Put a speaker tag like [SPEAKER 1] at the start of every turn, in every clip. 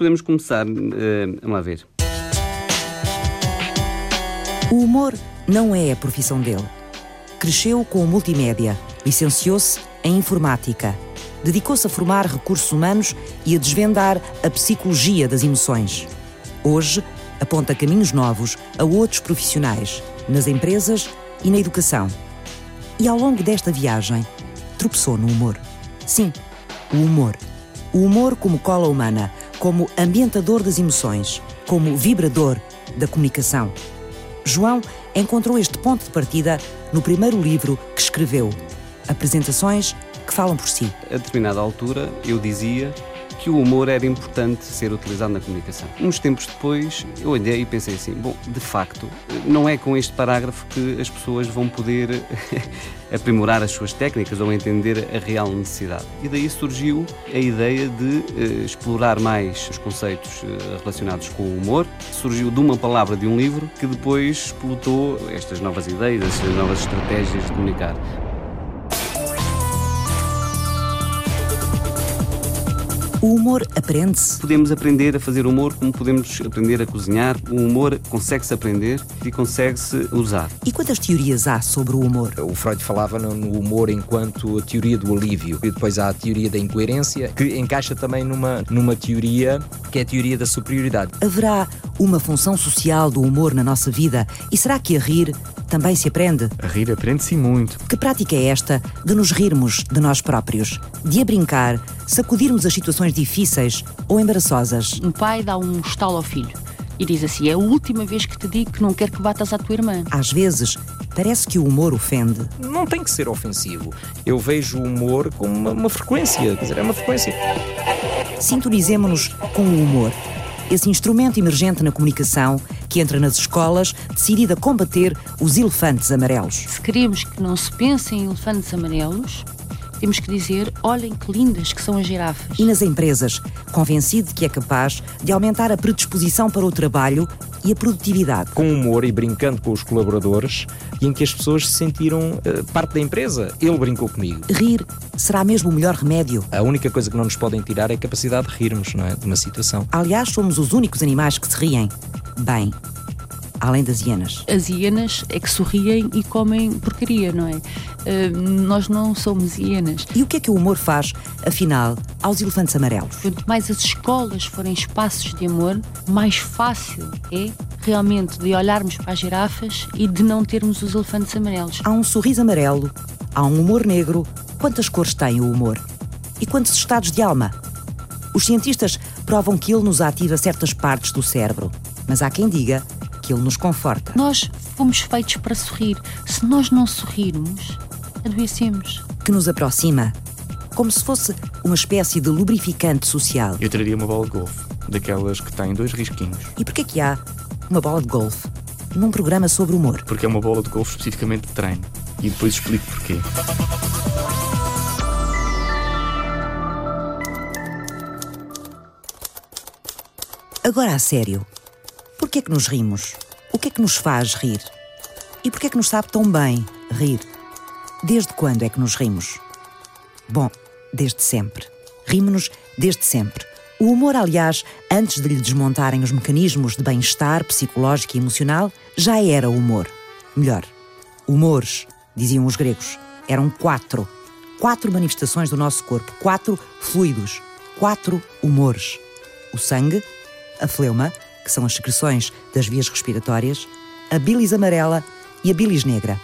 [SPEAKER 1] podemos começar uh, a lá ver.
[SPEAKER 2] O humor não é a profissão dele. Cresceu com o multimédia, licenciou-se em informática, dedicou-se a formar recursos humanos e a desvendar a psicologia das emoções. Hoje, aponta caminhos novos a outros profissionais, nas empresas e na educação. E ao longo desta viagem, tropeçou no humor. Sim, o humor. O humor como cola humana, como ambientador das emoções, como vibrador da comunicação. João encontrou este ponto de partida no primeiro livro que escreveu, Apresentações que falam por si.
[SPEAKER 1] A determinada altura, eu dizia que o humor era importante ser utilizado na comunicação. Uns tempos depois, eu olhei e pensei assim: bom, de facto, não é com este parágrafo que as pessoas vão poder aprimorar as suas técnicas ou entender a real necessidade. E daí surgiu a ideia de uh, explorar mais os conceitos uh, relacionados com o humor. Surgiu de uma palavra de um livro que depois explotou estas novas ideias, estas novas estratégias de comunicar.
[SPEAKER 2] O humor aprende-se?
[SPEAKER 1] Podemos aprender a fazer humor como podemos aprender a cozinhar. O humor consegue-se aprender e consegue-se usar.
[SPEAKER 2] E quantas teorias há sobre o humor?
[SPEAKER 3] O Freud falava no humor enquanto a teoria do alívio. E depois há a teoria da incoerência, que encaixa também numa, numa teoria que é a teoria da superioridade.
[SPEAKER 2] Haverá uma função social do humor na nossa vida? E será que a rir também se aprende?
[SPEAKER 4] A rir aprende-se muito.
[SPEAKER 2] Que prática é esta de nos rirmos de nós próprios? De a brincar, sacudirmos as situações difíceis ou embaraçosas?
[SPEAKER 5] Um pai dá um estalo ao filho e diz assim: É a última vez que te digo que não quero que batas à tua irmã.
[SPEAKER 2] Às vezes, parece que o humor ofende.
[SPEAKER 3] Não tem que ser ofensivo. Eu vejo o humor como uma, uma frequência, quer dizer, é uma frequência.
[SPEAKER 2] Sintonizemos-nos com o humor esse instrumento emergente na comunicação que entra nas escolas, decidido a combater os elefantes amarelos.
[SPEAKER 5] Se queremos que não se pense em elefantes amarelos, temos que dizer: olhem que lindas que são as girafas.
[SPEAKER 2] E nas empresas, convencido de que é capaz de aumentar a predisposição para o trabalho e a produtividade.
[SPEAKER 3] Com humor e brincando com os colaboradores e em que as pessoas se sentiram uh, parte da empresa. Ele brincou comigo.
[SPEAKER 2] Rir será mesmo o melhor remédio.
[SPEAKER 3] A única coisa que não nos podem tirar é a capacidade de rirmos, não é? De uma situação.
[SPEAKER 2] Aliás, somos os únicos animais que se riem. Bem, além das hienas?
[SPEAKER 5] As hienas é que sorriem e comem porcaria, não é? Uh, nós não somos hienas.
[SPEAKER 2] E o que é que o humor faz, afinal, aos elefantes amarelos?
[SPEAKER 5] Quanto mais as escolas forem espaços de amor, mais fácil é realmente de olharmos para as girafas e de não termos os elefantes amarelos.
[SPEAKER 2] Há um sorriso amarelo, há um humor negro. Quantas cores tem o humor? E quantos estados de alma? Os cientistas provam que ele nos ativa certas partes do cérebro, mas há quem diga que ele nos conforta.
[SPEAKER 5] Nós fomos feitos para sorrir. Se nós não sorrirmos, adoecemos.
[SPEAKER 2] Que nos aproxima, como se fosse uma espécie de lubrificante social.
[SPEAKER 4] Eu traria uma bola de golfe, daquelas que têm dois risquinhos.
[SPEAKER 2] E porquê que há uma bola de golfe num programa sobre humor?
[SPEAKER 4] Porque é uma bola de golfe especificamente de treino. E depois explico porquê.
[SPEAKER 2] Agora a sério. Por que é que nos rimos? O que é que nos faz rir? E por que é que nos sabe tão bem rir? Desde quando é que nos rimos? Bom, desde sempre. Rimos-nos desde sempre. O humor, aliás, antes de lhe desmontarem os mecanismos de bem-estar psicológico e emocional, já era humor. Melhor, humores, diziam os gregos. Eram quatro. Quatro manifestações do nosso corpo, quatro fluidos, quatro humores: o sangue, a fleuma, que são as secreções das vias respiratórias, a bilis amarela e a bilis negra.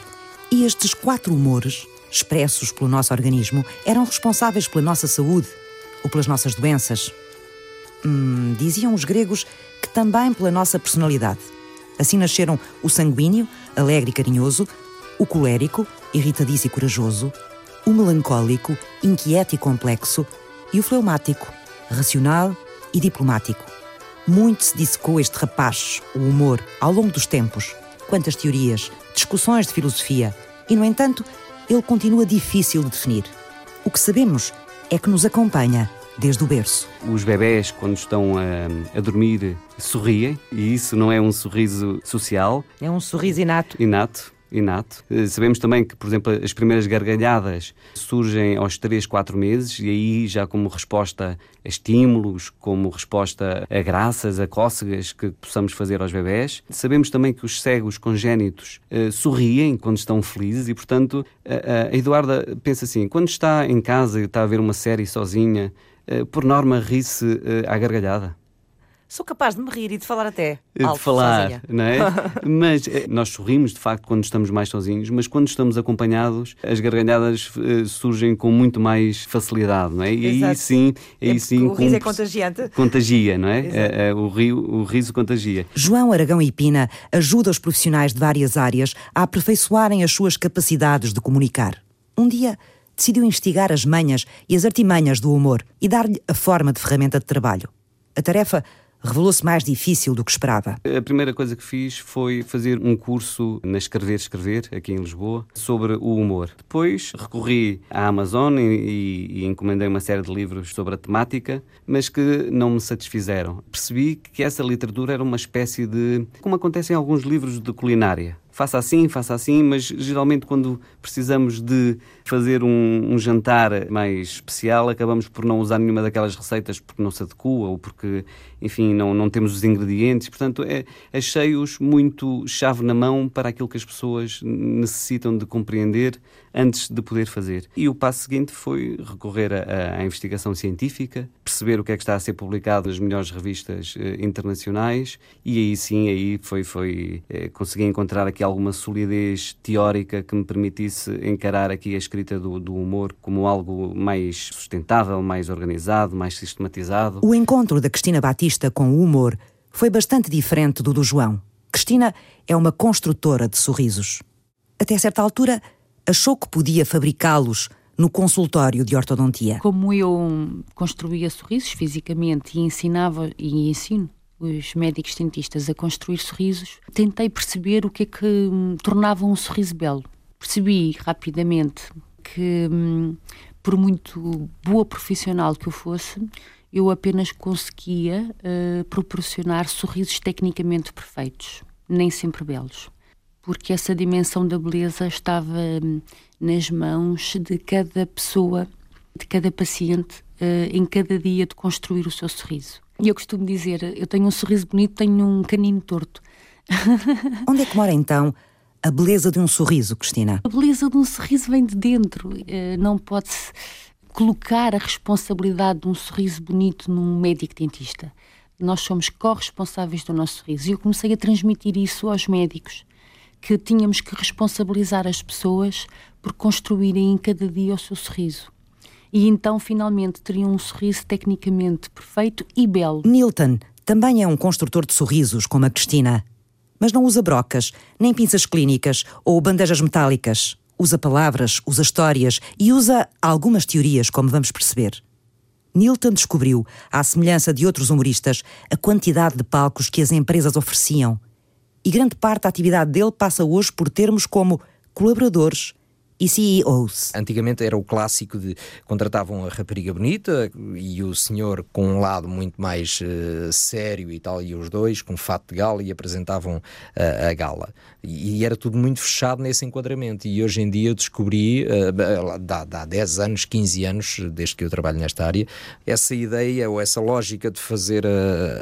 [SPEAKER 2] E estes quatro humores, expressos pelo nosso organismo, eram responsáveis pela nossa saúde ou pelas nossas doenças. Hum, diziam os gregos que também pela nossa personalidade. Assim nasceram o sanguíneo, alegre e carinhoso, o colérico, irritadiço e corajoso, o melancólico, inquieto e complexo, e o fleumático, racional e diplomático. Muito se dissecou este rapaz, o humor, ao longo dos tempos. Quantas teorias, discussões de filosofia. E, no entanto, ele continua difícil de definir. O que sabemos é que nos acompanha desde o berço.
[SPEAKER 1] Os bebés, quando estão a, a, dormir, sorriem, e isso não é um sorriso social.
[SPEAKER 2] É um sorriso inato.
[SPEAKER 1] Inato. Inato. Eh, sabemos também que, por exemplo, as primeiras gargalhadas surgem aos 3, 4 meses e aí já como resposta a estímulos, como resposta a graças, a cócegas que possamos fazer aos bebés. Sabemos também que os cegos congénitos uh, sorriem quando estão felizes e, portanto, a, a Eduarda pensa assim, quando está em casa e está a ver uma série sozinha, uh, por norma ri-se à gargalhada
[SPEAKER 2] sou capaz de me rir e de falar até.
[SPEAKER 1] Alto, de falar, sozinha. não é? mas eh, nós sorrimos de facto quando estamos mais sozinhos, mas quando estamos acompanhados, as gargalhadas uh, surgem com muito mais facilidade, não é? E Exato. aí sim, aí
[SPEAKER 2] é
[SPEAKER 1] sim.
[SPEAKER 2] O riso é contagiante.
[SPEAKER 1] Contagia, não é? Uh, uh, o, rio, o riso contagia.
[SPEAKER 2] João Aragão e Pina ajuda os profissionais de várias áreas a aperfeiçoarem as suas capacidades de comunicar. Um dia decidiu investigar as manhas e as artimanhas do humor e dar-lhe a forma de ferramenta de trabalho. A tarefa revelou-se mais difícil do que esperava.
[SPEAKER 1] A primeira coisa que fiz foi fazer um curso na Escrever Escrever, aqui em Lisboa, sobre o humor. Depois recorri à Amazon e, e encomendei uma série de livros sobre a temática, mas que não me satisfizeram. Percebi que essa literatura era uma espécie de. como acontece em alguns livros de culinária faça assim, faça assim, mas geralmente quando precisamos de fazer um, um, jantar mais especial, acabamos por não usar nenhuma daquelas receitas porque não se adequa ou porque, enfim, não, não temos os ingredientes. Portanto, é, achei-os muito chave na mão para aquilo que as pessoas necessitam de compreender antes de poder fazer. E o passo seguinte foi recorrer à, investigação científica, perceber o que é que está a ser publicado nas melhores revistas eh, internacionais e aí sim, aí foi, foi eh, consegui encontrar aqui alguma solidez teórica que me permitisse encarar aqui a escrita do, do humor como algo mais sustentável, mais organizado, mais sistematizado.
[SPEAKER 2] O encontro da Cristina Batista com o humor foi bastante diferente do do João. Cristina é uma construtora de sorrisos. Até certa altura, achou que podia fabricá-los no consultório de ortodontia.
[SPEAKER 5] Como eu construía sorrisos fisicamente e ensinava e ensino os médicos dentistas a construir sorrisos, tentei perceber o que é que hum, tornava um sorriso belo. Percebi rapidamente que, hum, por muito boa profissional que eu fosse, eu apenas conseguia uh, proporcionar sorrisos tecnicamente perfeitos, nem sempre belos porque essa dimensão da beleza estava hum, nas mãos de cada pessoa, de cada paciente, uh, em cada dia de construir o seu sorriso. E eu costumo dizer: eu tenho um sorriso bonito, tenho um canino torto.
[SPEAKER 2] Onde é que mora então a beleza de um sorriso, Cristina?
[SPEAKER 5] A beleza de um sorriso vem de dentro. Uh, não pode-se colocar a responsabilidade de um sorriso bonito num médico dentista. Nós somos corresponsáveis do nosso sorriso. E eu comecei a transmitir isso aos médicos que tínhamos que responsabilizar as pessoas por construírem em cada dia o seu sorriso. E então, finalmente, teriam um sorriso tecnicamente perfeito e belo.
[SPEAKER 2] Nilton também é um construtor de sorrisos, como a Cristina. Mas não usa brocas, nem pinças clínicas ou bandejas metálicas. Usa palavras, usa histórias e usa algumas teorias, como vamos perceber. Nilton descobriu, à semelhança de outros humoristas, a quantidade de palcos que as empresas ofereciam e grande parte da atividade dele passa hoje por termos como colaboradores e CEOs.
[SPEAKER 3] Antigamente era o clássico de contratavam a rapariga bonita e o senhor com um lado muito mais uh, sério e tal, e os dois com fato de gala e apresentavam uh, a gala. E, e, era tudo muito fechado nesse enquadramento. E hoje em dia eu descobri, uh, dá, há 10 anos, 15 anos, desde que eu trabalho nesta área, essa ideia ou essa lógica de fazer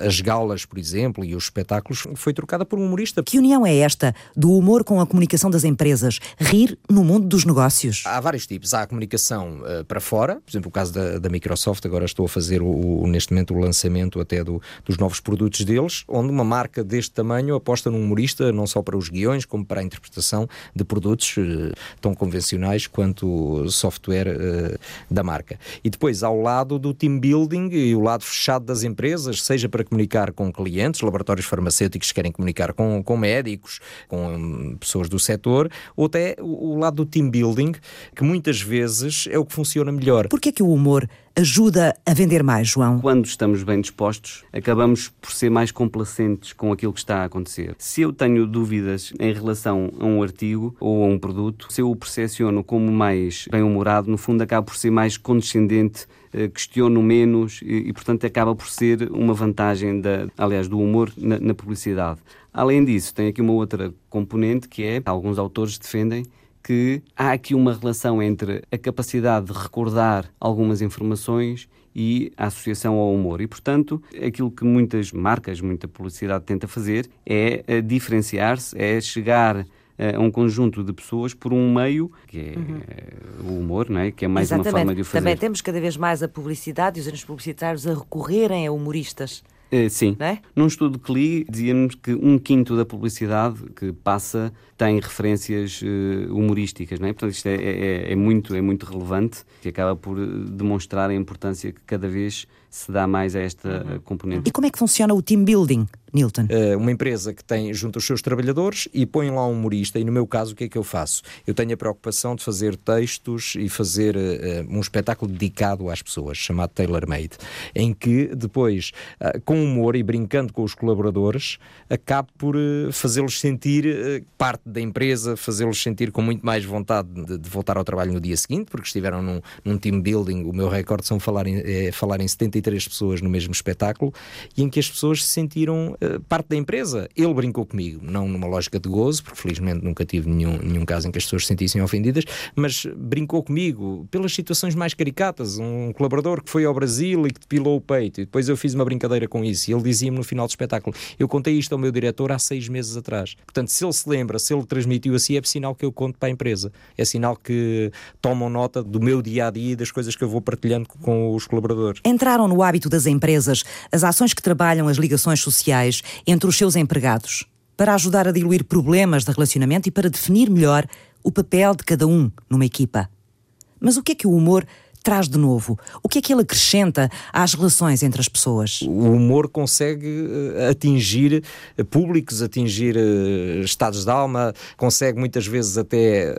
[SPEAKER 3] as galas, por exemplo, e os espetáculos foi trocada por um humorista.
[SPEAKER 2] Que união é esta do humor com a comunicação das empresas? Rir no mundo dos negócios?
[SPEAKER 3] Há vários tipos. Há a comunicação uh, para fora, por exemplo, o caso da, da Microsoft, agora estou a fazer o, o, neste momento o lançamento até do, dos novos produtos deles, onde uma marca deste tamanho aposta num humorista, não só para os guiões, como para a interpretação de produtos uh, tão convencionais quanto software uh, da marca. E depois, ao lado do team building e o lado fechado das empresas, seja para comunicar com clientes, laboratórios farmacêuticos que querem comunicar com, com médicos, com um, pessoas do setor, ou até o, lado do team building, que muitas vezes é o que funciona melhor.
[SPEAKER 2] Por que é que o humor ajuda a vender mais, João?
[SPEAKER 1] Quando estamos bem dispostos, acabamos por ser mais complacentes com aquilo que está a acontecer. Se eu tenho dúvidas em relação a um artigo ou a um produto, se eu o percepciono como mais bem-humorado, no fundo acaba por ser mais condescendente eh, questiono menos e, e, portanto, acaba por ser uma vantagem, da, aliás, do humor na, na publicidade. Além disso, tem aqui uma outra componente que é, alguns autores defendem que há aqui uma relação entre a capacidade de recordar algumas informações e a associação ao humor. E, portanto, aquilo que muitas marcas, muita publicidade tenta fazer é eh, diferenciar-se, é chegar eh, a um conjunto de pessoas por um meio que é uhum. o humor, não é? que é mais
[SPEAKER 2] Exatamente.
[SPEAKER 1] uma forma de o fazer.
[SPEAKER 2] Também temos cada vez mais a publicidade e os anos publicitários a recorrerem a humoristas.
[SPEAKER 1] Sim. É? Num estudo que li, dizíamos que um quinto da publicidade que passa tem referências uh, humorísticas, não é? Portanto, isto é, é, é, muito, é muito relevante e acaba por demonstrar a importância que cada vez se dá mais a esta uhum. componente.
[SPEAKER 2] E como é que funciona o team building, Nilton?
[SPEAKER 3] Uh, uma empresa que tem junto os seus trabalhadores e põe lá um humorista, e no meu caso, o que é que eu faço? Eu tenho a preocupação de fazer textos e fazer uh, um espetáculo dedicado às pessoas, chamado Tailor Made, em que depois, uh, com humor e brincando com os colaboradores, acabo por fazê-los sentir parte da empresa, fazê-los sentir com muito mais vontade de, de, voltar ao trabalho no dia seguinte, porque estiveram num, num team building. O meu recorde são falar em, é, falar em 73 pessoas no mesmo espetáculo e em que as pessoas se sentiram uh, parte da empresa. Ele brincou comigo, não numa lógica de gozo, porque felizmente nunca tive nenhum, nenhum caso em que as pessoas se sentissem ofendidas, mas brincou comigo pelas situações mais caricatas. Um colaborador que foi ao Brasil e que depilou o peito, e depois eu fiz uma brincadeira com isso, e ele dizia-me no final do espetáculo: Eu contei isto ao meu diretor há seis meses atrás. Portanto, se ele se lembra, se ele transmitiu assim, é sinal que eu conto para a empresa. É sinal que tomam nota do meu dia a dia e das coisas que eu vou partilhando com os colaboradores.
[SPEAKER 2] Entraram no hábito das empresas as ações que trabalham as ligações sociais entre os seus empregados, para ajudar a diluir problemas de relacionamento e para definir melhor o papel de cada um numa equipa. Mas o que é que o humor traz de novo? O que é que ele acrescenta às relações entre as pessoas?
[SPEAKER 3] O humor consegue uh, atingir uh, públicos, atingir uh, estados de alma, consegue muitas vezes até,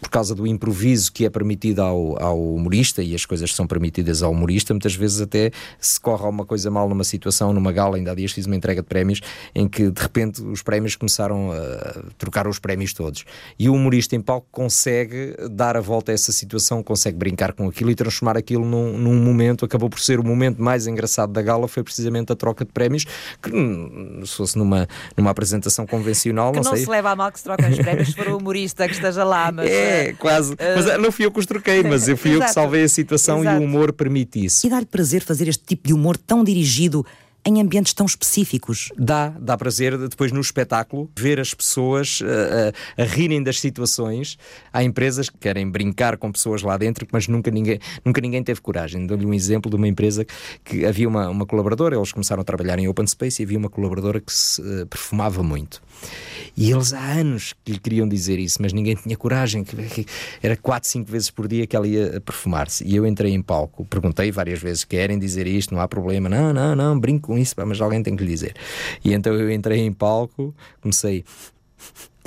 [SPEAKER 3] por causa do improviso que é permitido ao, ao, humorista e as coisas que são permitidas ao humorista, muitas vezes até se corre alguma coisa mal numa situação, numa gala, ainda há dias fiz uma entrega de prémios, em que de repente os prémios começaram a trocar os prémios todos. E o humorista em palco consegue dar a volta a essa situação, consegue brincar com aquilo e transformar aquilo num, num, momento, acabou por ser o momento mais engraçado da gala, foi precisamente a troca de prémios, que hum, se fosse numa, numa apresentação convencional,
[SPEAKER 2] que
[SPEAKER 3] não,
[SPEAKER 2] não
[SPEAKER 3] sei.
[SPEAKER 2] se leva a mal que se troquem os prémios se for o humorista que esteja lá, mas...
[SPEAKER 3] É, quase. Uh... Mas eh, não fui eu que os troquei, mas eu fui eu que salvei a situação Exato. e o humor permite isso.
[SPEAKER 2] E dá-lhe prazer fazer este tipo de humor tão dirigido em ambientes tão específicos.
[SPEAKER 3] Dá, dá prazer depois no espetáculo ver as pessoas uh, a, a rirem das situações. Há empresas que querem brincar com pessoas lá dentro, mas nunca ninguém, nunca ninguém teve coragem. Dou-lhe um exemplo de uma empresa que havia uma, uma colaboradora, eles começaram a trabalhar em open space e havia uma colaboradora que se uh, perfumava muito. E eles há anos que lhe queriam dizer isso, mas ninguém tinha coragem. Que, era 4, 5 vezes por dia que ela ia perfumar-se. E eu entrei em palco, perguntei várias vezes: querem dizer isto? Não há problema. Não, não, não, brinco isso, mas alguém tem que lhe dizer. E então eu entrei em palco, comecei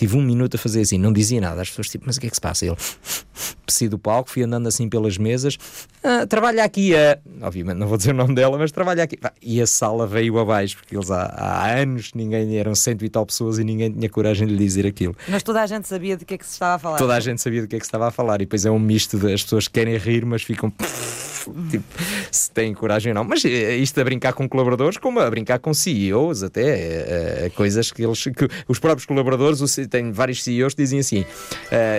[SPEAKER 3] tive um minuto a fazer assim, não dizia nada. As pessoas tipo, mas o que é que se passa? Ele desci do palco, fui andando assim pelas mesas, ah, trabalha aqui a. Obviamente não vou dizer o nome dela, mas trabalha aqui. E a sala veio abaixo, porque eles há, há anos ninguém eram cento e tal pessoas e ninguém tinha coragem de lhe dizer aquilo.
[SPEAKER 2] Mas toda a gente sabia do que é que se estava a falar.
[SPEAKER 3] Toda a gente sabia do que é que se estava a falar, e depois é um misto das pessoas que querem rir, mas ficam tipo, se têm coragem ou não. Mas eh, isto a brincar com colaboradores, como a brincar com CEOs, até é, é, coisas que eles, que os próprios colaboradores, tem vários CEOs que dizem assim: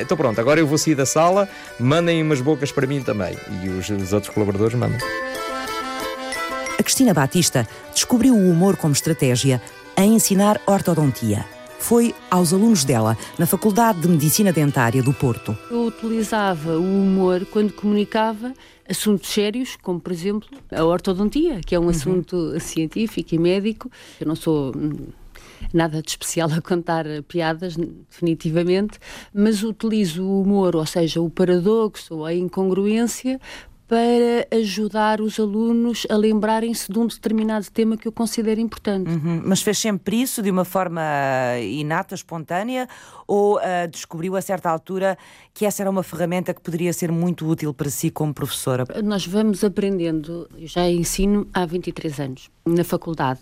[SPEAKER 3] então pronto, agora eu vou sair da sala, mandem umas bocas para mim também. E os, os outros colaboradores mandam.
[SPEAKER 2] A Cristina Batista descobriu o humor como estratégia a ensinar ortodontia foi aos alunos dela, na Faculdade de Medicina Dentária do Porto.
[SPEAKER 5] Eu utilizava o humor quando comunicava assuntos sérios, como por exemplo a ortodontia, que é um uhum. assunto científico e médico. Eu não sou hum, nada de especial a contar piadas, definitivamente, mas utilizo o humor, ou seja, o paradoxo ou a incongruência, para ajudar os alunos a lembrarem-se de um determinado tema que eu considero importante.
[SPEAKER 2] Uhum. Mas fez sempre isso de uma forma inata, espontânea, ou uh, descobriu a certa altura que essa era uma ferramenta que poderia ser muito útil para si como professora?
[SPEAKER 5] Nós vamos aprendendo, eu já ensino há 23 anos na faculdade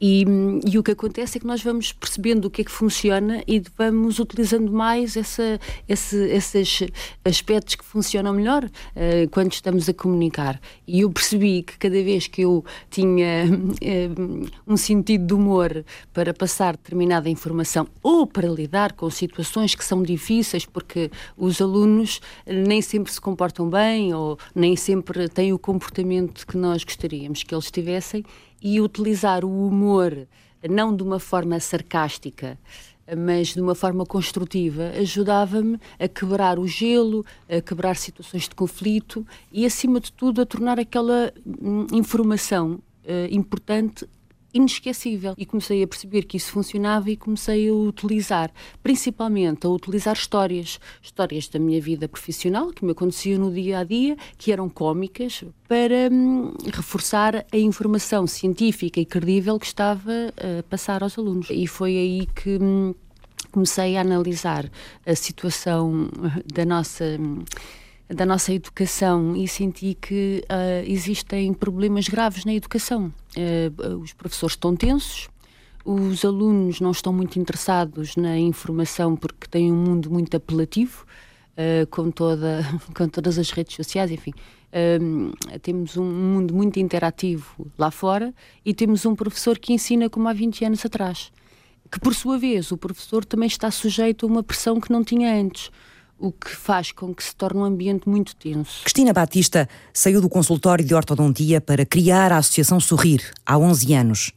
[SPEAKER 5] E, e, o que acontece é que nós vamos percebendo o que é que funciona e vamos utilizando mais essa, esse, esses aspectos que funcionam melhor uh, quando estamos a comunicar. E eu percebi que cada vez que eu tinha uh, um sentido de humor para passar determinada informação ou para lidar com situações que são difíceis, porque os alunos nem sempre se comportam bem ou nem sempre têm o comportamento que nós gostaríamos que eles tivessem e utilizar o humor não de uma forma sarcástica, mas de uma forma construtiva, ajudava-me a quebrar o gelo, a quebrar situações de conflito e, acima de tudo, a tornar aquela hum, informação uh, importante inesquecível. E comecei a perceber que isso funcionava e comecei a utilizar, principalmente a utilizar histórias, histórias da minha vida profissional, que me aconteciam no dia a dia, que eram cómicas, para hum, reforçar a informação científica e credível que estava a passar aos alunos. E foi aí que. Hum, comecei a analisar a situação da nossa hum, da nossa educação e senti que uh, existem problemas graves na educação. Uh, os professores estão tensos, os alunos não estão muito interessados na informação porque têm um mundo muito apelativo, uh, com, toda, com todas as redes sociais, enfim. temos um mundo muito interativo lá fora e temos um professor que ensina como há 20 anos atrás. Que, por sua vez, o professor também está sujeito a uma pressão que não tinha antes o que faz com que se torne um ambiente muito tenso.
[SPEAKER 2] Cristina Batista saiu do consultório de ortodontia para criar a Associação Sorrir há 11 anos.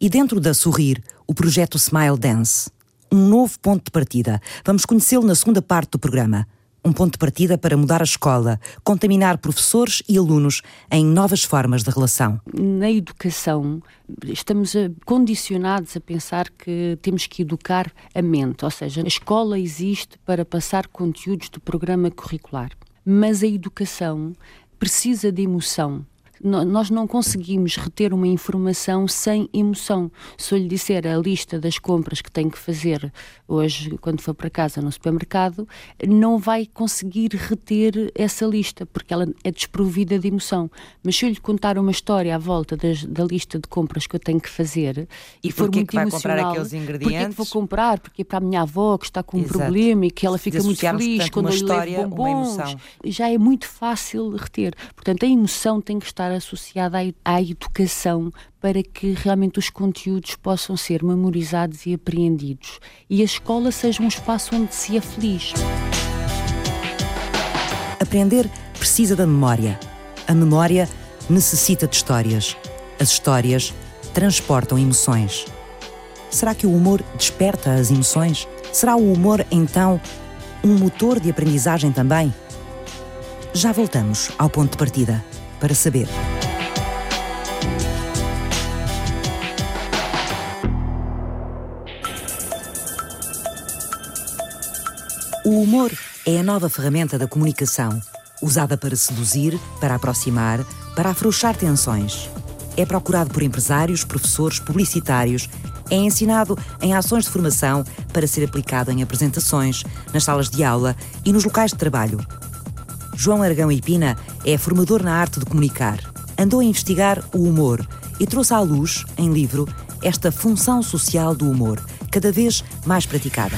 [SPEAKER 2] E dentro da Sorrir, o projeto Smile Dance. Um novo ponto de partida. Vamos conhecê-lo na segunda parte do programa um ponto de partida para mudar a escola, contaminar professores e alunos em novas formas de relação.
[SPEAKER 5] Na educação, estamos condicionados a pensar que temos que educar a mente, ou seja, a escola existe para passar conteúdos do programa curricular. Mas a educação precisa de emoção, nós não conseguimos reter uma informação sem emoção. Se eu lhe disser a lista das compras que tenho que fazer hoje, quando for para casa no supermercado, não vai conseguir reter essa lista, porque ela é desprovida de emoção. Mas se eu lhe contar uma história à volta das, da lista de compras que eu tenho que fazer e,
[SPEAKER 2] e
[SPEAKER 5] for muito
[SPEAKER 2] que vai
[SPEAKER 5] emocional,
[SPEAKER 2] comprar aqueles ingredientes?
[SPEAKER 5] porque é que vou comprar? Porque é para a minha avó que está com um problema e que ela fica muito feliz quando eu lhe levo bombons. Já é muito fácil reter. Portanto, a emoção tem que estar associada à, educação para que realmente os conteúdos possam ser memorizados e apreendidos e a escola seja um espaço onde se é feliz.
[SPEAKER 2] Aprender precisa da memória. A memória necessita de histórias. As histórias transportam emoções. Será que o humor desperta as emoções? Será o humor, então, um motor de aprendizagem também? Já voltamos ao ponto de partida para saber. O humor é a nova ferramenta da comunicação, usada para seduzir, para aproximar, para afrouxar tensões. É procurado por empresários, professores, publicitários, é ensinado em ações de formação para ser aplicado em apresentações, nas salas de aula e nos locais de trabalho. João Aragão Ipina é formador na arte de comunicar. Andou a investigar o humor e trouxe à luz, em livro, esta função social do humor, cada vez mais praticada.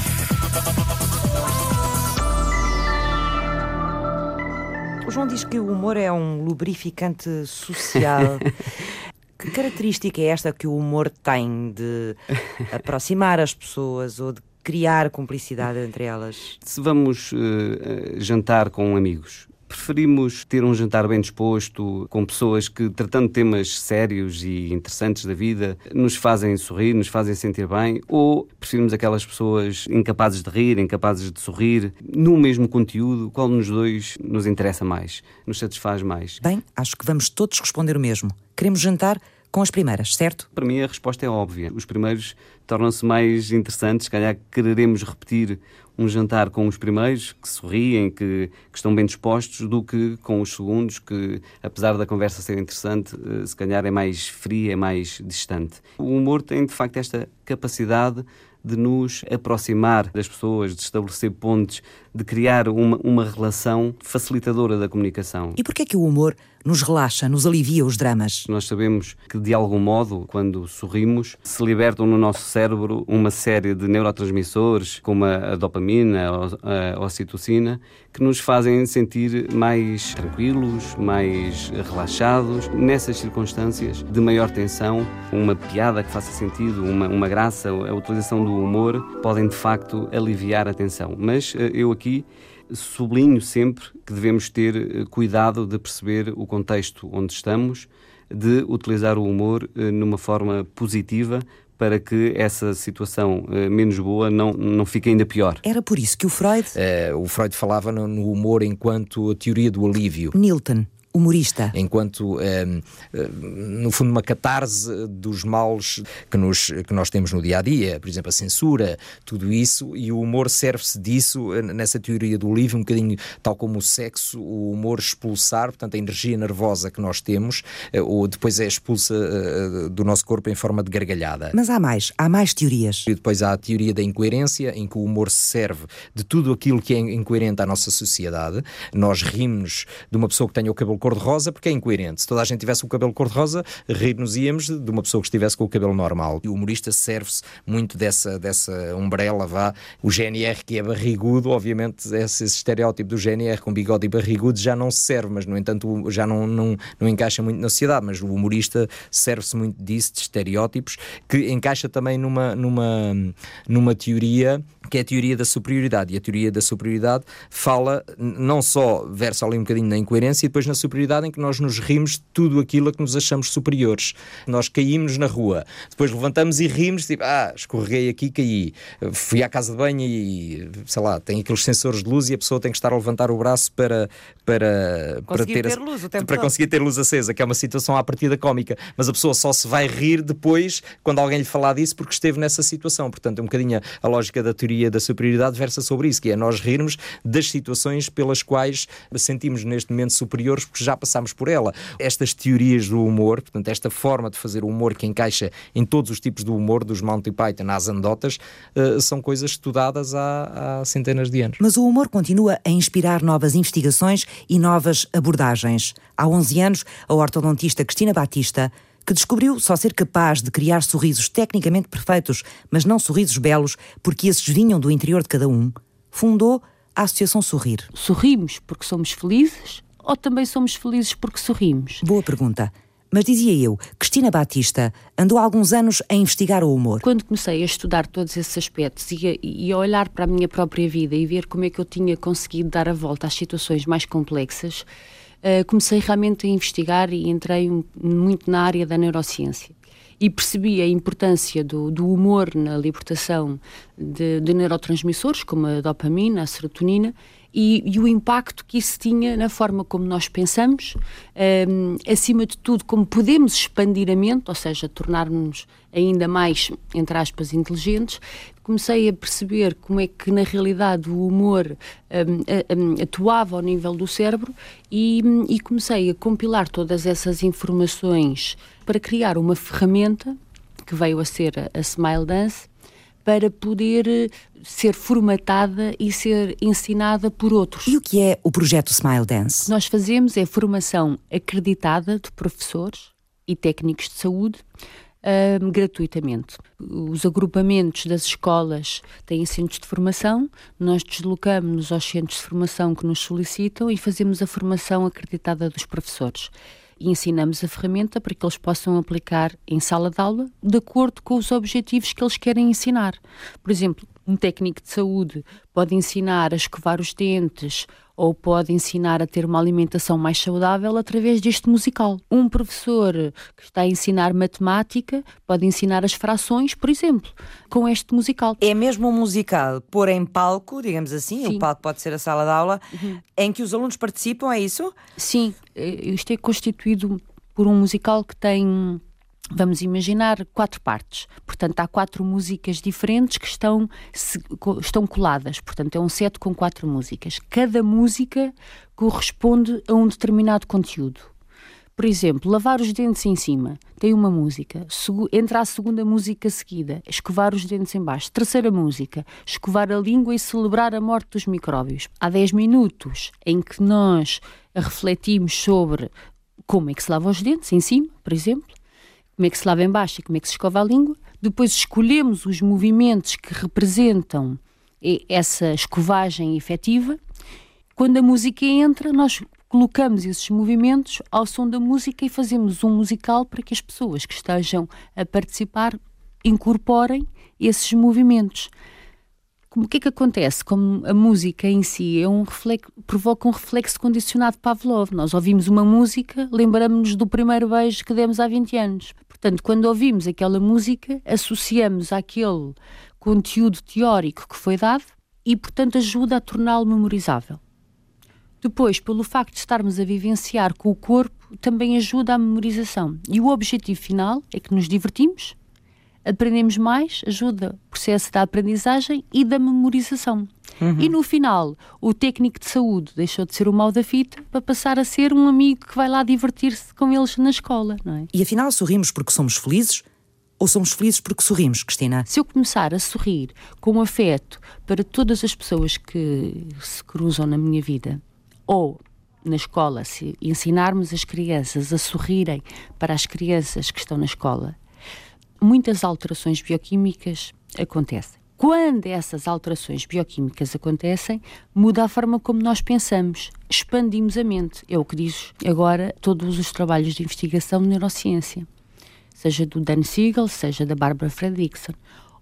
[SPEAKER 2] O João diz que o humor é um lubrificante social. que característica é esta que o humor tem de aproximar as pessoas ou de criar cumplicidade entre elas?
[SPEAKER 1] Se vamos uh, jantar com amigos, preferimos ter um jantar bem disposto, com pessoas que, tratando temas sérios e interessantes da vida, nos fazem sorrir, nos fazem sentir bem, ou preferimos aquelas pessoas incapazes de rir, incapazes de sorrir, no mesmo conteúdo, qual nos dois nos interessa mais, nos satisfaz mais?
[SPEAKER 2] Bem, acho que vamos todos responder o mesmo. Queremos jantar com as primeiras, certo?
[SPEAKER 1] Para mim a resposta é óbvia. Os primeiros tornam-se mais interessantes, se calhar quereremos repetir um jantar com os primeiros, que sorriem, que, que, estão bem dispostos, do que com os segundos, que apesar da conversa ser interessante, eh, se calhar é mais fria, é mais distante. O humor tem de facto esta capacidade de nos aproximar das pessoas, de estabelecer pontes, de criar uma, uma relação facilitadora da comunicação.
[SPEAKER 2] E porquê é que o humor nos relaxa, nos alivia os dramas.
[SPEAKER 1] Nós sabemos que, de algum modo, quando sorrimos, se libertam no nosso cérebro uma série de neurotransmissores, como a dopamina, a ocitocina, que nos fazem sentir mais tranquilos, mais relaxados. Nessas circunstâncias de maior tensão, uma piada que faça sentido, uma, uma graça, a utilização do humor, podem de facto aliviar a tensão. Mas eh, eu aqui sublinho sempre que devemos ter eh, cuidado de perceber o contexto onde estamos, de utilizar o humor eh, numa forma positiva para que essa situação uh, menos boa não, não fique ainda pior.
[SPEAKER 2] Era por isso que o Freud.
[SPEAKER 3] Uh, o Freud falava no, no, humor enquanto a teoria do alívio.
[SPEAKER 2] Newton humorista.
[SPEAKER 3] Enquanto, eh, eh, no fundo, uma catarse dos males que, nos, que nós temos no dia a dia, por exemplo, a censura, tudo isso, e o humor serve-se disso, eh, nessa teoria do livro, um bocadinho tal como o sexo, o humor expulsar, portanto, a energia nervosa que nós temos, ou depois é expulsa do nosso corpo em forma de gargalhada.
[SPEAKER 2] Mas há mais, há mais teorias.
[SPEAKER 3] E depois há a teoria da incoerência, em que o humor se serve de tudo aquilo que é incoerente à nossa sociedade. Nós rimos de uma pessoa que tenha o cabelo cor-de-rosa porque é incoerente. Se toda a gente tivesse o cabelo cor-de-rosa, rir-nos íamos de uma pessoa que estivesse com o cabelo normal. E o humorista serve-se muito dessa, dessa umbrella, vá. O GNR que é barrigudo, obviamente, esse, esse estereótipo do GNR com bigode e barrigudo já não se serve, mas no entanto já não, não, não encaixa muito na sociedade. Mas o humorista serve-se muito disso, de estereótipos, que encaixa também numa, numa, numa teoria que é a teoria da superioridade. E a teoria da superioridade fala, não só versa ali um bocadinho na incoerência, e depois na superioridade em que nós nos rimos de tudo aquilo a que nos achamos superiores. Nós caímos na rua, depois levantamos e rimos, tipo, ah, escorreguei aqui, caí. Fui à casa de banho e, sei lá, tem aqueles sensores de luz e a pessoa tem que estar a levantar o braço para, para,
[SPEAKER 2] para ter,
[SPEAKER 3] ter
[SPEAKER 2] luz,
[SPEAKER 3] para conseguir ter luz acesa, que é uma situação à partida cómica. Mas a pessoa só se vai rir depois, quando alguém lhe falar disso, porque esteve nessa situação. Portanto, é um bocadinho a lógica da teoria teoria da superioridade versa sobre isso, que é nós rirmos das situações pelas quais sentimos neste momento superiores porque já passamos por ela. Estas teorias do humor, portanto, esta forma de fazer o humor que encaixa em todos os tipos do humor, dos Monty Python às andotas, uh, são coisas estudadas há, há centenas de anos.
[SPEAKER 2] Mas o humor continua a inspirar novas investigações e novas abordagens. Há 11 anos, a ortodontista Cristina Batista que descobriu só ser capaz de criar sorrisos tecnicamente perfeitos, mas não sorrisos belos, porque esses vinham do interior de cada um, fundou a Associação Sorrir.
[SPEAKER 5] Sorrimos porque somos felizes ou também somos felizes porque sorrimos?
[SPEAKER 2] Boa pergunta. Mas dizia eu, Cristina Batista andou há alguns anos a investigar o humor.
[SPEAKER 5] Quando comecei a estudar todos esses aspectos e a, e a, olhar para a minha própria vida e ver como é que eu tinha conseguido dar a volta às situações mais complexas, uh, comecei realmente a investigar e entrei muito na área da neurociência. E percebi a importância do, do humor na libertação de, de, neurotransmissores, como a dopamina, a serotonina, e, e, o impacto que isso tinha na forma como nós pensamos, um, acima de tudo, como podemos expandir a mente, ou seja, tornar-nos ainda mais, entre aspas, inteligentes, comecei a perceber como é que, na realidade, o humor um, atuava ao nível do cérebro e, e comecei a compilar todas essas informações para criar uma ferramenta que veio a ser a, Smile Dance para poder eh, ser formatada e ser ensinada por outros.
[SPEAKER 2] E o que é o projeto Smile Dance?
[SPEAKER 5] Nós fazemos é formação acreditada de professores e técnicos de saúde uh, gratuitamente. Os agrupamentos das escolas têm centros de formação, nós deslocamos-nos aos centros de formação que nos solicitam e fazemos a formação acreditada dos professores e ensinamos a ferramenta para que eles possam aplicar em sala de aula de acordo com os objetivos que eles querem ensinar. Por exemplo, um técnico de saúde pode ensinar a escovar os dentes ou pode ensinar a ter uma alimentação mais saudável através deste musical. Um professor que está a ensinar matemática pode ensinar as frações, por exemplo, com este musical.
[SPEAKER 2] É mesmo um musical pôr em palco, digamos assim, Sim. o palco pode ser a sala de aula, uhum. em que os alunos participam, é isso?
[SPEAKER 5] Sim, eh, isto é constituído por um musical que tem vamos imaginar quatro partes. Portanto, há quatro músicas diferentes que estão, se, estão coladas. Portanto, é um set com quatro músicas. Cada música corresponde a um determinado conteúdo. Por exemplo, lavar os dentes em cima tem uma música. Entra a segunda música seguida, escovar os dentes em baixo. Terceira música, escovar a língua e celebrar a morte dos micróbios. Há 10 minutos em que nós refletimos sobre como é que se lava os dentes, em cima, por exemplo, como é que se lava em baixo e como é que se escova a língua. Depois escolhemos os movimentos que representam essa escovagem efetiva. Quando a música entra, nós colocamos esses movimentos ao som da música e fazemos um musical para que as pessoas que estejam a participar incorporem esses movimentos. O que é que acontece? Como a música em si é um reflexo, provoca um reflexo condicionado Pavlov. Nós ouvimos uma música, lembramos-nos do primeiro beijo que demos há 20 anos. Portanto, quando ouvimos aquela música, associamos àquele conteúdo teórico que foi dado e, portanto, ajuda a torná-lo memorizável. Depois, pelo facto de estarmos a vivenciar com o corpo, também ajuda à memorização. E o objetivo final é que nos divertimos, aprendemos mais, ajuda o processo da aprendizagem e da memorização. Uhum. E no final, o técnico de saúde deixou de ser o mal da fita para passar a ser um amigo que vai lá divertir-se com eles na escola, não é?
[SPEAKER 2] E afinal, sorrimos porque somos felizes? Ou somos felizes porque sorrimos, Cristina?
[SPEAKER 5] Se eu começar a sorrir com afeto para todas as pessoas que se cruzam na minha vida, ou na escola, se ensinarmos as crianças a sorrirem para as crianças que estão na escola, muitas alterações bioquímicas acontecem. Quando essas alterações bioquímicas acontecem, muda a forma como nós pensamos, expandimos a mente. É o que diz agora todos os trabalhos de investigação de neurociência, seja do Dan Siegel, seja da Barbara Fredrickson.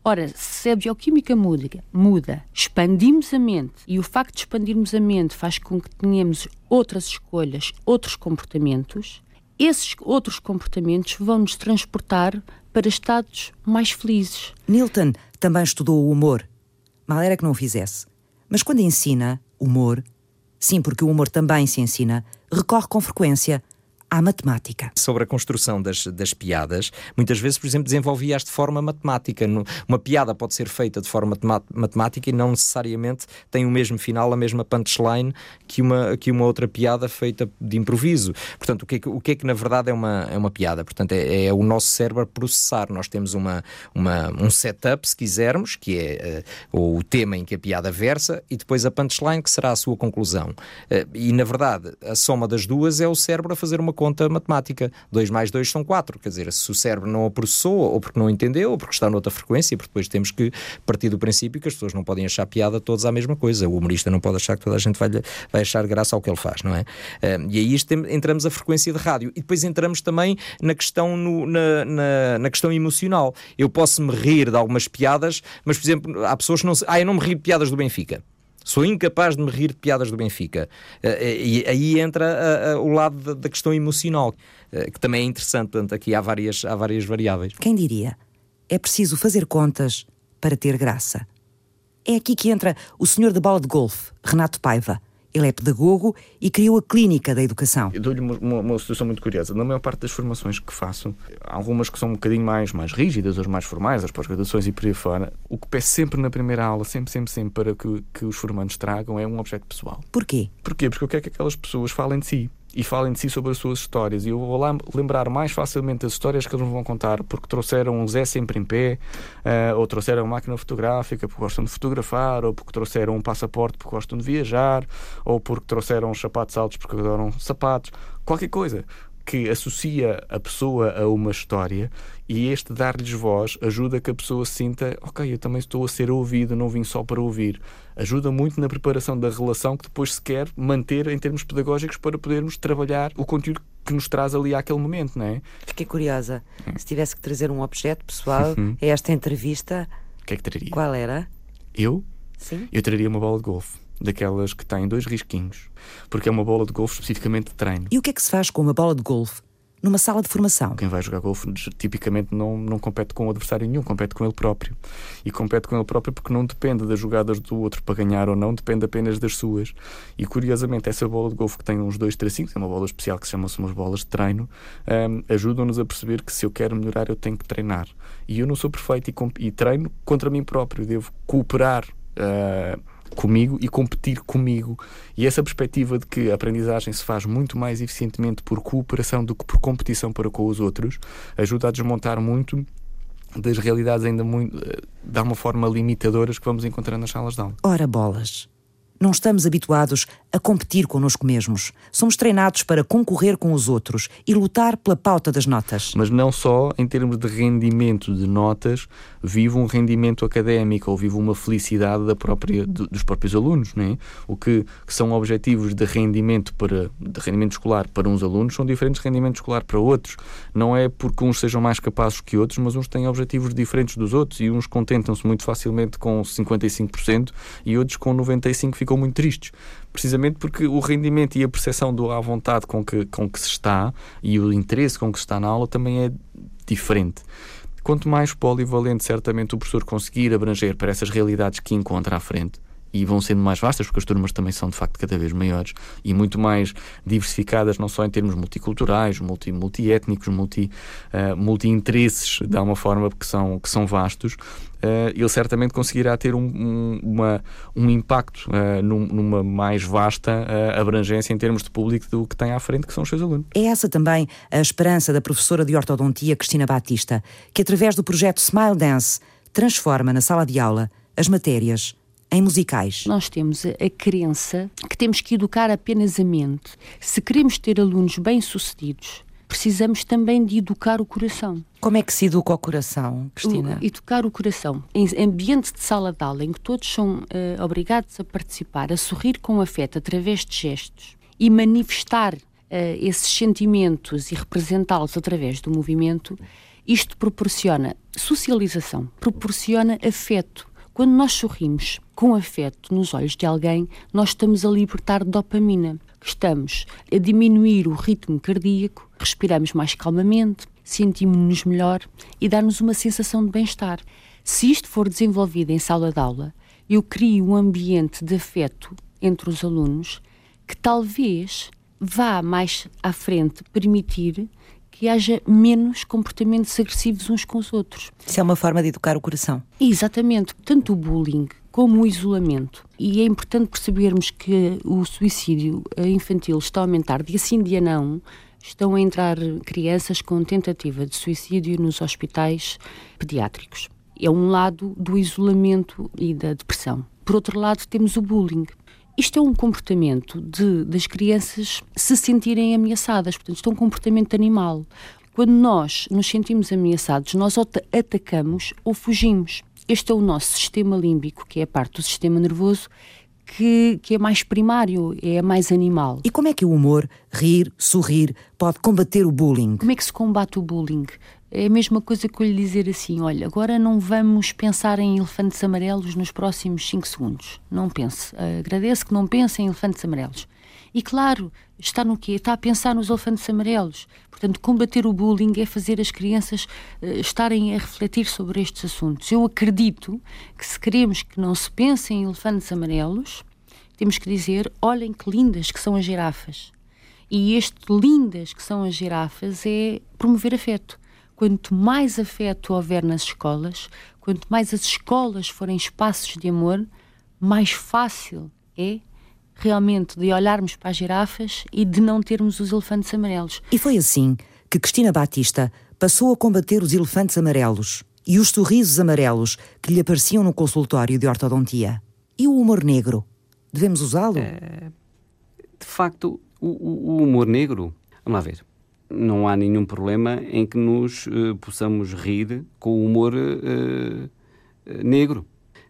[SPEAKER 5] Ora, se a bioquímica muda, muda, expandimos a mente e o facto de expandirmos a mente faz com que tenhamos outras escolhas, outros comportamentos, esses outros comportamentos vão nos transportar para estados mais felizes.
[SPEAKER 2] Newton também estudou o humor. Mal era que não o fizesse. Mas quando ensina humor, sim, porque o humor também se ensina, recorre com frequência à matemática.
[SPEAKER 3] Sobre a construção das, das piadas, muitas vezes, por exemplo, desenvolvia-as de forma matemática. Uma piada pode ser feita de forma matemática e não necessariamente tem o mesmo final, a mesma punchline que uma, que uma outra piada feita de improviso. Portanto, o que é que, o que, é que na verdade é uma, é uma piada? Portanto, é, é o nosso cérebro processar. Nós temos uma, uma, um setup, se quisermos, que é uh, o tema em que a piada versa, e depois a punchline, que será a sua conclusão. Uh, e, na verdade, a soma das duas é o cérebro a fazer uma conta matemática. 2 mais 2 são 4. Quer dizer, se o cérebro não a processou, ou porque não entendeu, ou porque está noutra frequência, porque depois temos que partir do princípio que as pessoas não podem achar piada todos à mesma coisa. O humorista não pode achar que toda a gente vai, vai achar graça ao que ele faz, não é? e aí entramos a frequência de rádio. E depois entramos também na questão, no, na, na, na, questão emocional. Eu posso me rir de algumas piadas, mas, por exemplo, há pessoas que não se. Ah, eu não me rio de piadas do Benfica. Sou incapaz de me rir de piadas do Benfica. Eh, eh, e aí entra o lado da questão emocional, eh, que também é interessante. Portanto, aqui há várias, há várias variáveis.
[SPEAKER 2] Quem diria? É preciso fazer contas para ter graça. É aqui que entra o senhor da bola de golfe, Renato Paiva ele é pedagogo e criou a Clínica da Educação.
[SPEAKER 6] Eu dou-lhe uma, uma, uma, situação muito curiosa. Na maior parte das formações que faço, há algumas que são um bocadinho mais, mais rígidas, as mais formais, as pós-graduações e por aí fora, o que peço sempre na primeira aula, sempre, sempre, sempre, para que, que os formandos tragam é um objeto pessoal.
[SPEAKER 2] Porquê?
[SPEAKER 6] Porquê? Porque eu quero que aquelas pessoas falem de si e falem de si sobre as suas histórias. E eu vou lá lembrar mais facilmente as histórias que eles me vão contar porque trouxeram um Zé sempre em pé, uh, ou trouxeram uma máquina fotográfica porque gostam de fotografar, ou porque trouxeram um passaporte porque gostam de viajar, ou porque trouxeram sapatos altos porque adoram sapatos. Qualquer coisa que associa a pessoa a uma história e este dar-lhes voz ajuda que a pessoa sinta, ok, eu também estou a ser ouvido, não vim só para ouvir. Ajuda muito na preparação da relação que depois se quer manter em termos pedagógicos para podermos trabalhar o conteúdo que nos traz ali àquele momento, não é?
[SPEAKER 2] Fiquei curiosa. Hum. Se tivesse que trazer um objeto pessoal uhum. a esta entrevista,
[SPEAKER 6] o que é que traria?
[SPEAKER 2] Qual era?
[SPEAKER 6] Eu?
[SPEAKER 2] Sim.
[SPEAKER 6] Eu traria uma bola de golfe daquelas que têm dois risquinhos, porque é uma bola de golfe especificamente de treino.
[SPEAKER 2] E o que é que se faz com uma bola de golfe numa sala de formação?
[SPEAKER 6] Quem vai jogar golfe tipicamente não, não compete com o adversário nenhum, compete com ele próprio. E compete com ele próprio porque não depende das jogadas do outro para ganhar ou não, depende apenas das suas. E curiosamente, essa bola de golfe que tem uns dois tracinhos, é uma bola especial que se chama-se umas bolas de treino, um, ajudam-nos a perceber que se eu quero melhorar, eu tenho que treinar. E eu não sou perfeito e, e treino contra mim próprio, devo cooperar. Uh, comigo e competir comigo. E essa perspectiva de que a aprendizagem se faz muito mais eficientemente por cooperação do que por competição para com os outros ajuda a desmontar muito das realidades ainda muito, eh, de uma forma limitadoras que vamos encontrar nas salas de aula.
[SPEAKER 2] Ora bolas, Não estamos habituados a competir connosco mesmos. Somos treinados para concorrer com os outros e lutar pela pauta das notas.
[SPEAKER 6] Mas não só em termos de rendimento de notas, vive um rendimento académico ou vive uma felicidade da própria, dos próprios alunos. Não é? O que, que são objetivos de rendimento, para, de rendimento escolar para uns alunos são diferentes de rendimento escolar para outros. Não é porque uns sejam mais capazes que outros, mas uns têm objetivos diferentes dos outros e uns contentam-se muito facilmente com 55% e outros com 95% ficam muito tristes precisamente porque o rendimento e a percepção do à vontade com que, com que se está e o interesse com que se está na aula também é diferente. Quanto mais polivalente, certamente, o professor conseguir abranger para essas realidades que encontra à frente, e vão sendo mais vastas, porque as turmas também são de facto cada vez maiores e muito mais diversificadas, não só em termos multiculturais, multi, multiétnicos, multi, uh, multi-interesses, de uma forma que são, que são vastos. Uh, ele certamente conseguirá ter um, um, uma, um impacto uh, num, numa mais vasta abrangência em termos de público do que tem à frente, que são os seus alunos.
[SPEAKER 2] É essa também a esperança da professora de ortodontia Cristina Batista, que através do projeto Smile Dance transforma na sala de aula as matérias em musicais.
[SPEAKER 5] Nós temos a, crença que temos que educar apenas a mente. Se queremos ter alunos bem-sucedidos, precisamos também de educar o coração.
[SPEAKER 2] Como é que se educa o coração, Cristina?
[SPEAKER 5] O, educar o coração. Em ambiente de sala de aula, em que todos são uh, obrigados a participar, a sorrir com afeto através de gestos e manifestar uh, esses sentimentos e representá-los através do movimento, isto proporciona socialização, proporciona afeto, quando nós sorrimos com afeto nos olhos de alguém, nós estamos a libertar dopamina. Estamos a diminuir o ritmo cardíaco, respiramos mais calmamente, sentimos-nos melhor e dá-nos uma sensação de bem-estar. Se isto for desenvolvido em sala de aula, eu crio um ambiente de afeto entre os alunos que talvez vá mais à frente permitir que haja menos comportamentos agressivos uns com os outros.
[SPEAKER 2] Isso é uma forma de educar o coração.
[SPEAKER 5] Exatamente. Tanto o bullying como o isolamento. E é importante percebermos que o suicídio infantil está a aumentar dia sim, dia não. Estão a entrar crianças com tentativa de suicídio nos hospitais pediátricos. É um lado do isolamento e da depressão. Por outro lado, temos o bullying. Isto é um comportamento de, das crianças se sentirem ameaçadas, portanto, isto é um comportamento animal. Quando nós nos sentimos ameaçados, nós ou atacamos ou fugimos. Este é o nosso sistema límbico, que é a parte do sistema nervoso que, que, é mais primário, é mais animal.
[SPEAKER 2] E como é que o humor, rir, sorrir, pode combater o bullying?
[SPEAKER 5] Como é que se combate o bullying? É a mesma coisa que eu lhe dizer assim: olha, agora não vamos pensar em elefantes amarelos nos próximos 5 segundos. Não pense. Agradeço que não pense em elefantes amarelos. E claro, está no quê? Está a pensar nos elefantes amarelos. Portanto, combater o bullying é fazer as crianças uh, estarem a refletir sobre estes assuntos. Eu acredito que se queremos que não se pense em elefantes amarelos, temos que dizer: olhem que lindas que são as girafas. E este lindas que são as girafas é promover afeto quanto mais afeto houver nas escolas, quanto mais as escolas forem espaços de amor, mais fácil é realmente de olharmos para as girafas e de não termos os elefantes amarelos.
[SPEAKER 2] E foi assim que Cristina Batista passou a combater os elefantes amarelos e os sorrisos amarelos que lhe apareciam no consultório de ortodontia. E o humor negro? Devemos usá-lo? É,
[SPEAKER 1] de facto, o, o humor negro, vamos lá ver, não há nenhum problema em que nos uh, possamos rir com o humor uh, negro.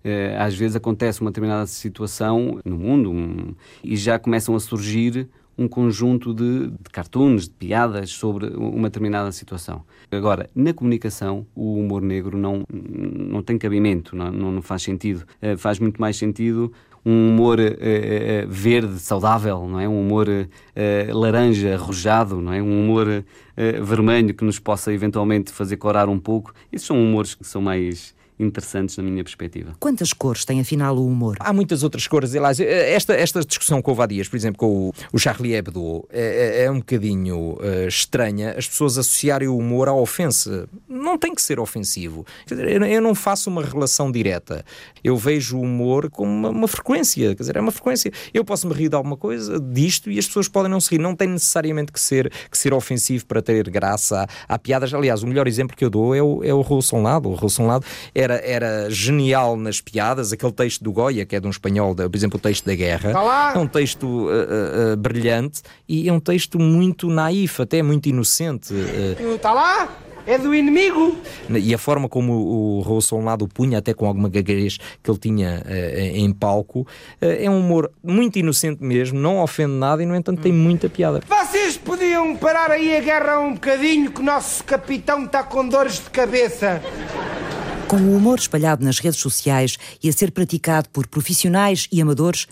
[SPEAKER 1] Uh, às vezes acontece uma determinada situação no mundo um, e já começam a surgir um conjunto de, de, cartoons, de piadas sobre uma determinada situação. Agora, na comunicação, o humor negro não, não tem cabimento, não, não faz sentido. Faz muito mais sentido um humor uh, uh, verde, saudável, não é? Um humor uh, laranja, arrojado, não é? Um humor vermelho que nos possa eventualmente fazer corar um pouco. Esses são humores que são mais interessantes na minha perspectiva.
[SPEAKER 2] Quantas cores tem afinal o humor?
[SPEAKER 3] Há muitas outras cores. Aliás, esta, esta discussão com o Vadias, por exemplo, com o, o Charlie Hebdo, é, é, é um bocadinho uh, estranha as pessoas associarem o humor à ofensa. Não tem que ser ofensivo. Quer dizer, eu, eu não faço uma relação direta. Eu vejo o humor como uma, uma, frequência. Quer dizer, é uma frequência. Eu posso me rir de alguma coisa, disto, e as pessoas podem não se rir. Não tem necessariamente que ser, que ser ofensivo para ter graça. Há, há piadas. Aliás, o melhor exemplo que eu dou é o, é o Lado. O Lado era era, era genial nas piadas. Aquele texto do Goya, que é de um espanhol, de, por exemplo, o texto da guerra,
[SPEAKER 7] Tá
[SPEAKER 3] é um texto uh, uh, uh, brilhante e é um texto muito naif, até muito inocente. uh,
[SPEAKER 7] Está lá? É do inimigo.
[SPEAKER 3] e a forma como o, o Raul Solnado punha, até com alguma gaguez que ele tinha eh, em palco, eh, é um humor muito inocente mesmo, não ofende nada e, no entanto, tem muita piada.
[SPEAKER 7] Vocês podiam parar aí a guerra um bocadinho que o nosso capitão está com dores de cabeça.
[SPEAKER 2] Com o humor espalhado nas redes sociais e a ser praticado por profissionais e amadores,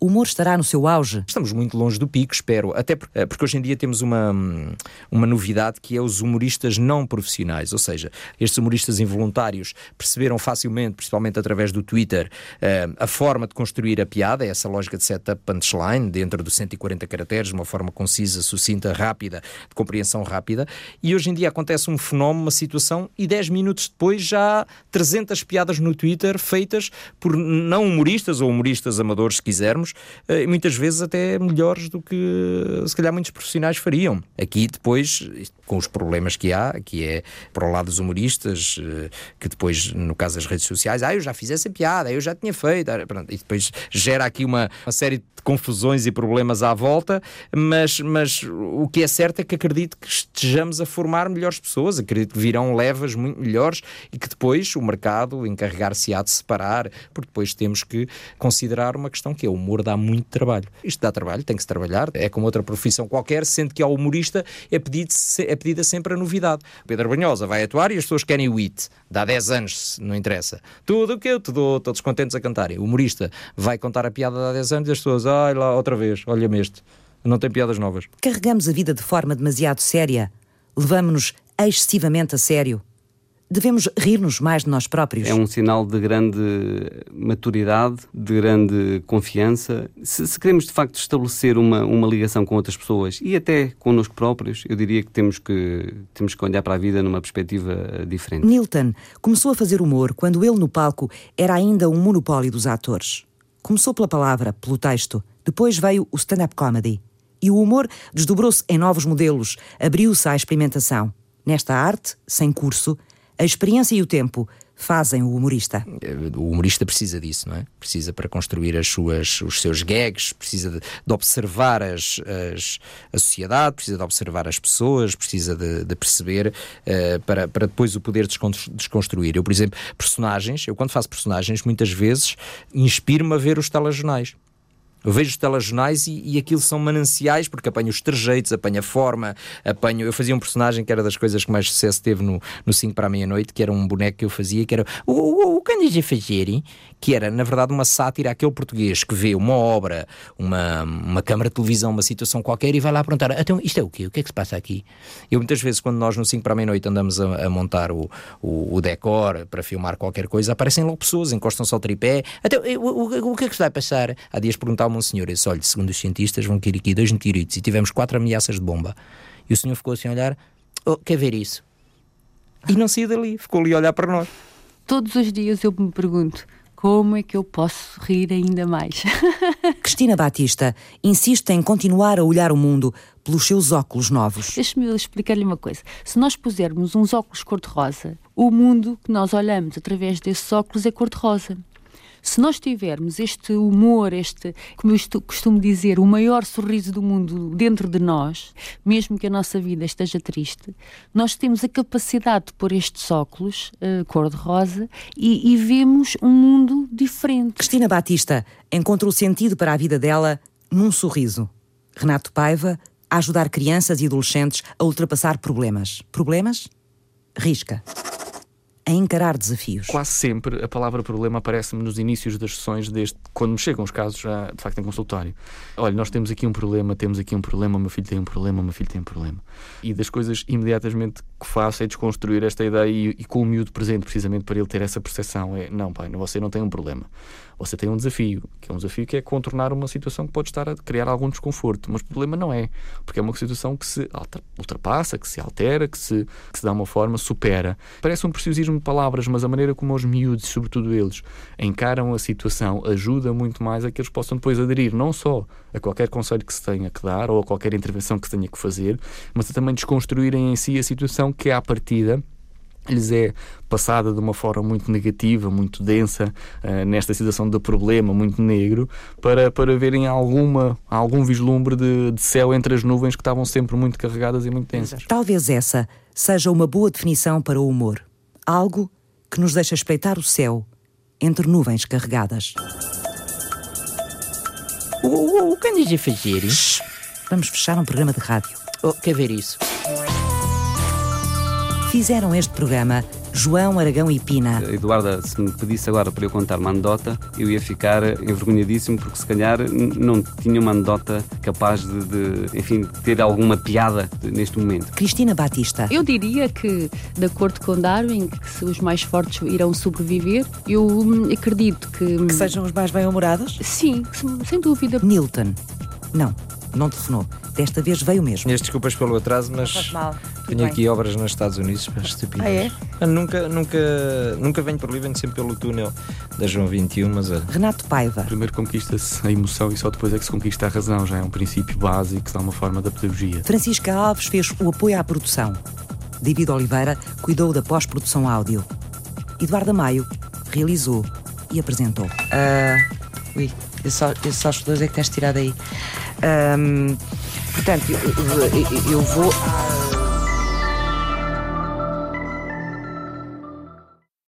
[SPEAKER 2] o humor estará no seu auge.
[SPEAKER 3] Estamos muito longe do pico, espero. Até eh, porque hoje em dia temos uma, hum, uma novidade que é os humoristas não profissionais. Ou seja, estes humoristas involuntários perceberam facilmente, principalmente através do Twitter, eh, a forma de construir a piada, essa lógica de setup punchline, dentro dos 140 caracteres, de uma forma concisa, sucinta, rápida, de compreensão rápida. E hoje em dia acontece um fenómeno, uma situação, e 10 minutos depois já há 300 piadas no Twitter feitas por não humoristas ou humoristas amadores, se quisermos, eh, e muitas vezes até melhores do que se calhar muitos profissionais fariam. Aqui depois, com os problemas que há, que é para o lado dos humoristas, eh, que depois, no caso das redes sociais, ah, eu já fiz essa piada, eu já tinha feito, e depois gera aqui uma, uma série de confusões e problemas à volta, mas, mas o que é certo é que acredito que estejamos a formar melhores pessoas, acredito que virão levas muito melhores e que depois o mercado encarregar-se-á de separar, porque depois temos que considerar uma questão que é o humor dá muito trabalho. Isto dá trabalho, tem que se trabalhar, é como outra profissão qualquer, sendo que ao humorista é, pedido, é pedida sempre a novidade. Pedro Banhosa vai atuar e as pessoas querem o hit. Dá 10 anos, não interessa. Tudo o que eu te dou, todos contentes a cantarem. O humorista vai contar a piada de há 10 anos e as pessoas, ai lá, outra vez, olha-me este. Não tem piadas novas.
[SPEAKER 2] Carregamos a vida de forma demasiado séria. Levamos-nos excessivamente a sério. Devemos rir-nos mais de nós próprios.
[SPEAKER 1] É um sinal de grande maturidade, de grande confiança. Se, se queremos de facto estabelecer uma, uma ligação com outras pessoas e até connosco próprios, eu diria que temos que, temos que olhar para a vida numa perspectiva diferente.
[SPEAKER 2] Nilton começou a fazer humor quando ele no palco era ainda um monopólio dos atores. Começou pela palavra, pelo texto. Depois veio o stand-up comedy. E o humor desdobrou-se em novos modelos, abriu-se à experimentação. Nesta arte, sem curso, a experiência e o tempo fazem o humorista.
[SPEAKER 3] O humorista precisa disso, não é? Precisa para construir as suas, os seus gags, precisa de, de observar as, as, a sociedade, precisa de observar as pessoas, precisa de, de perceber uh, para, para depois o poder desconstruir. Eu, por exemplo, personagens, eu quando faço personagens, muitas vezes inspiro-me a ver os telejornais. Eu vejo os telejornais e, e aquilo são mananciais, porque apanho os trejeitos, apanho a forma, apanho. Eu fazia um personagem que era das coisas que mais sucesso teve no, no 5 para a meia-noite, que era um boneco que eu fazia, que era o, o, o a fazer, que era, na verdade, uma sátira àquele português que vê uma obra, uma, uma câmara de televisão, uma situação qualquer e vai lá perguntar: então isto é o quê? O que é que se passa aqui? Eu muitas vezes, quando nós no 5 para a meia-noite andamos a, a montar o, o, o, decor para filmar qualquer coisa, aparecem logo pessoas, encostam-se ao tripé. Então, o, o, o que é que se vai passar? Há dias perguntava-me um senhor, eu disse: olha, segundo os cientistas, vão cair aqui dois meteoritos e tivemos quatro ameaças de bomba. E o senhor ficou assim a olhar: oh, quer ver isso? E não saiu dali, ficou ali a olhar para nós.
[SPEAKER 5] Todos os dias eu me pergunto como é que eu posso rir ainda mais?
[SPEAKER 2] Cristina Batista insiste em continuar a olhar o mundo pelos seus óculos novos.
[SPEAKER 5] Deixe-me explicar-lhe uma coisa. Se nós pusermos uns óculos cor-de-rosa, o mundo que nós olhamos através desses óculos é cor-de-rosa. Se nós tivermos este humor, este, como eu costumo dizer, o maior sorriso do mundo dentro de nós, mesmo que a nossa vida esteja triste, nós temos a capacidade de pôr estes óculos uh, cor-de-rosa e, e vemos um mundo diferente.
[SPEAKER 2] Cristina Batista encontra o sentido para a vida dela num sorriso. Renato Paiva a ajudar crianças e adolescentes a ultrapassar problemas. Problemas? Risca a encarar desafios.
[SPEAKER 6] Quase sempre a palavra problema aparece-me nos inícios das sessões, desde quando me chegam os casos já, de facto em consultório. Olha, nós temos aqui um problema, temos aqui um problema, meu filho tem um problema, meu filho tem um problema. E das coisas imediatamente que faço é desconstruir esta ideia e, e com o miúdo presente, precisamente para ele ter essa percepção. É, não, pai, você não tem um problema. Você tem um desafio, que é um desafio que é contornar uma situação que pode estar a criar algum desconforto, mas o problema não é, porque é uma situação que se ultrapassa, que se altera, que se, que se dá uma forma, supera. Parece um preciosismo de palavras, mas a maneira como os miúdos, sobretudo eles, encaram a situação ajuda muito mais a que eles possam depois aderir não só a qualquer conselho que se tenha que dar ou a qualquer intervenção que se tenha que fazer, mas a também desconstruírem em si a situação que, à partida, lhes é passada de uma forma muito negativa, muito densa, uh, nesta situação de problema, muito negro, para, para verem alguma, algum vislumbre de, de céu entre as nuvens que estavam sempre muito carregadas e muito densas.
[SPEAKER 2] Talvez essa seja uma boa definição para o humor. Algo que nos deixa espreitar o céu entre nuvens carregadas.
[SPEAKER 8] O, o, o que andas a fazer?
[SPEAKER 2] Shhh, vamos fechar um programa de rádio.
[SPEAKER 8] Oh, quer ver isso?
[SPEAKER 2] Fizeram este programa João Aragão e Pina.
[SPEAKER 1] Eduarda, se me pedisse agora para eu contar uma anedota, eu ia ficar envergonhadíssimo porque se calhar não tinha uma anedota capaz de, de, enfim, ter alguma piada neste momento.
[SPEAKER 2] Cristina Batista.
[SPEAKER 5] Eu diria que, de acordo com Darwin, que os mais fortes irão sobreviver, eu acredito que...
[SPEAKER 2] Que sejam os mais bem-humorados?
[SPEAKER 5] Sim, sem dúvida.
[SPEAKER 2] Newton. Não, não telefonou. Desta vez veio mesmo.
[SPEAKER 3] Minhas desculpas pelo atraso, mas tenho aqui obras nos Estados Unidos para estupidez.
[SPEAKER 2] Ah, é?
[SPEAKER 3] Eu Nunca, nunca, nunca venho por ali, venho sempre pelo túnel da João 21, mas a
[SPEAKER 2] Renato Paiva.
[SPEAKER 6] Primeiro conquista-se a emoção e só depois é que se conquista a razão. Já é um princípio básico que dá uma forma da pedagogia.
[SPEAKER 2] Francisca Alves fez o apoio à produção. David Oliveira cuidou da pós-produção áudio. Eduardo Maio realizou e apresentou.
[SPEAKER 9] Ah, ui, esses só, esses só os dois é que tens tirado aí. Ahm, portanto, eu, eu- eu vou.